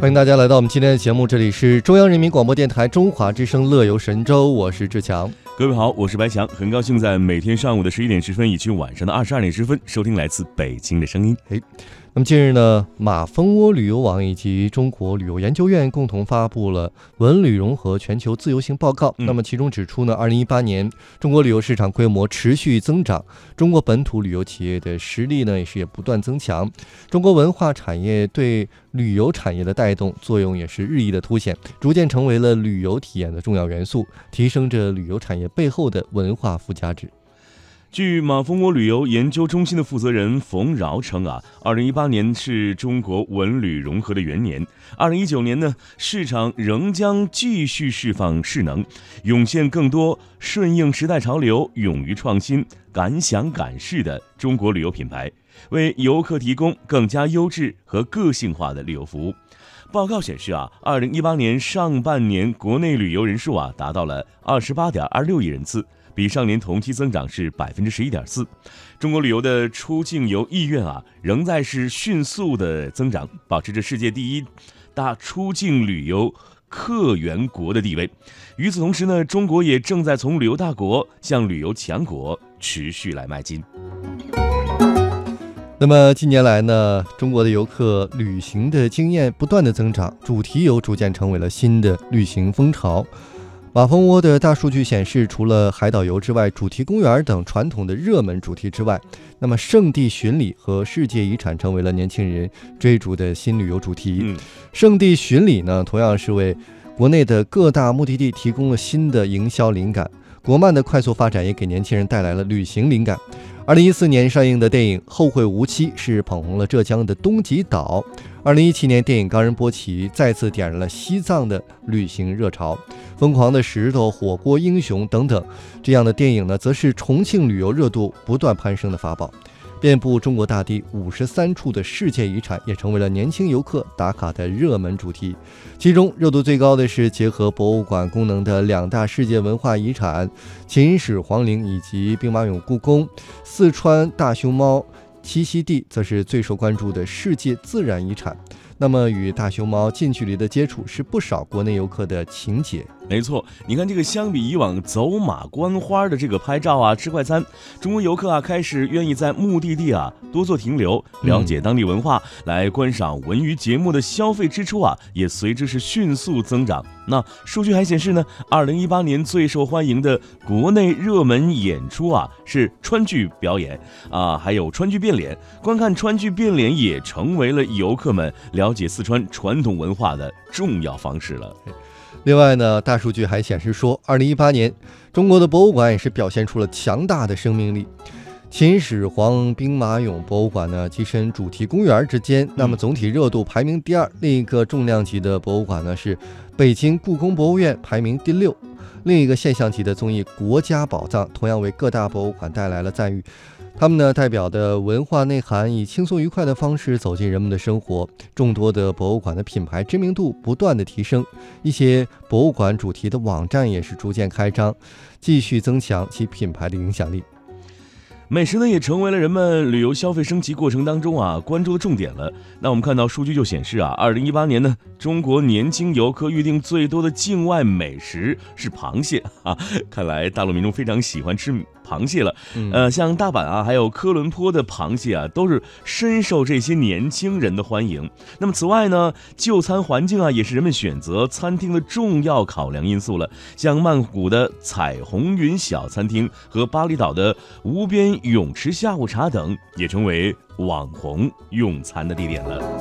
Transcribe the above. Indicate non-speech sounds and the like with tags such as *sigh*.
欢迎大家来到我们今天的节目，这里是中央人民广播电台中华之声乐游神州，我是志强。各位好，我是白强，很高兴在每天上午的十一点十分以及晚上的二十二点十分收听来自北京的声音。哎。那么近日呢，马蜂窝旅游网以及中国旅游研究院共同发布了《文旅融合全球自由行报告》。那么其中指出呢，二零一八年中国旅游市场规模持续增长，中国本土旅游企业的实力呢也是也不断增强，中国文化产业对旅游产业的带动作用也是日益的凸显，逐渐成为了旅游体验的重要元素，提升着旅游产业背后的文化附加值。据马蜂窝旅游研究中心的负责人冯饶称啊，二零一八年是中国文旅融合的元年。二零一九年呢，市场仍将继续释放势能，涌现更多顺应时代潮流、勇于创新、敢想敢试的中国旅游品牌，为游客提供更加优质和个性化的旅游服务。报告显示啊，二零一八年上半年国内旅游人数啊达到了二十八点二六亿人次。比上年同期增长是百分之十一点四，中国旅游的出境游意愿啊，仍在是迅速的增长，保持着世界第一大出境旅游客源国的地位。与此同时呢，中国也正在从旅游大国向旅游强国持续来迈进。那么近年来呢，中国的游客旅行的经验不断的增长，主题游逐渐成为了新的旅行风潮。马蜂窝的大数据显示，除了海岛游之外，主题公园等传统的热门主题之外，那么圣地巡礼和世界遗产成为了年轻人追逐的新旅游主题。圣地巡礼呢，同样是为国内的各大目的地提供了新的营销灵感。国漫的快速发展也给年轻人带来了旅行灵感。二零一四年上映的电影《后会无期》是捧红了浙江的东极岛。二零一七年，电影《冈仁波齐》再次点燃了西藏的旅行热潮，《疯狂的石头》《火锅英雄》等等这样的电影呢，则是重庆旅游热度不断攀升的法宝。遍布中国大地五十三处的世界遗产，也成为了年轻游客打卡的热门主题。其中热度最高的是结合博物馆功能的两大世界文化遗产——秦始皇陵以及兵马俑故宫。四川大熊猫栖息地则是最受关注的世界自然遗产。那么，与大熊猫近距离的接触，是不少国内游客的情节。没错，你看这个，相比以往走马观花的这个拍照啊、吃快餐，中国游客啊开始愿意在目的地啊多做停留，了解当地文化，来观赏文娱节目的消费支出啊也随之是迅速增长。那数据还显示呢，二零一八年最受欢迎的国内热门演出啊是川剧表演啊，还有川剧变脸。观看川剧变脸也成为了游客们了解四川传统文化的重要方式了。另外呢，大数据还显示说，二零一八年中国的博物馆也是表现出了强大的生命力。秦始皇兵马俑博物馆呢，跻身主题公园之间，那么总体热度排名第二。另一个重量级的博物馆呢，是北京故宫博物院，排名第六。另一个现象级的综艺《国家宝藏》，同样为各大博物馆带来了赞誉。他们呢代表的文化内涵，以轻松愉快的方式走进人们的生活。众多的博物馆的品牌知名度不断的提升，一些博物馆主题的网站也是逐渐开张，继续增强其品牌的影响力。美食呢，也成为了人们旅游消费升级过程当中啊关注的重点了。那我们看到数据就显示啊，二零一八年呢，中国年轻游客预订最多的境外美食是螃蟹 *laughs* 啊，看来大陆民众非常喜欢吃。螃蟹了，呃，像大阪啊，还有科伦坡的螃蟹啊，都是深受这些年轻人的欢迎。那么，此外呢，就餐环境啊，也是人们选择餐厅的重要考量因素了。像曼谷的彩虹云小餐厅和巴厘岛的无边泳池下午茶等，也成为网红用餐的地点了。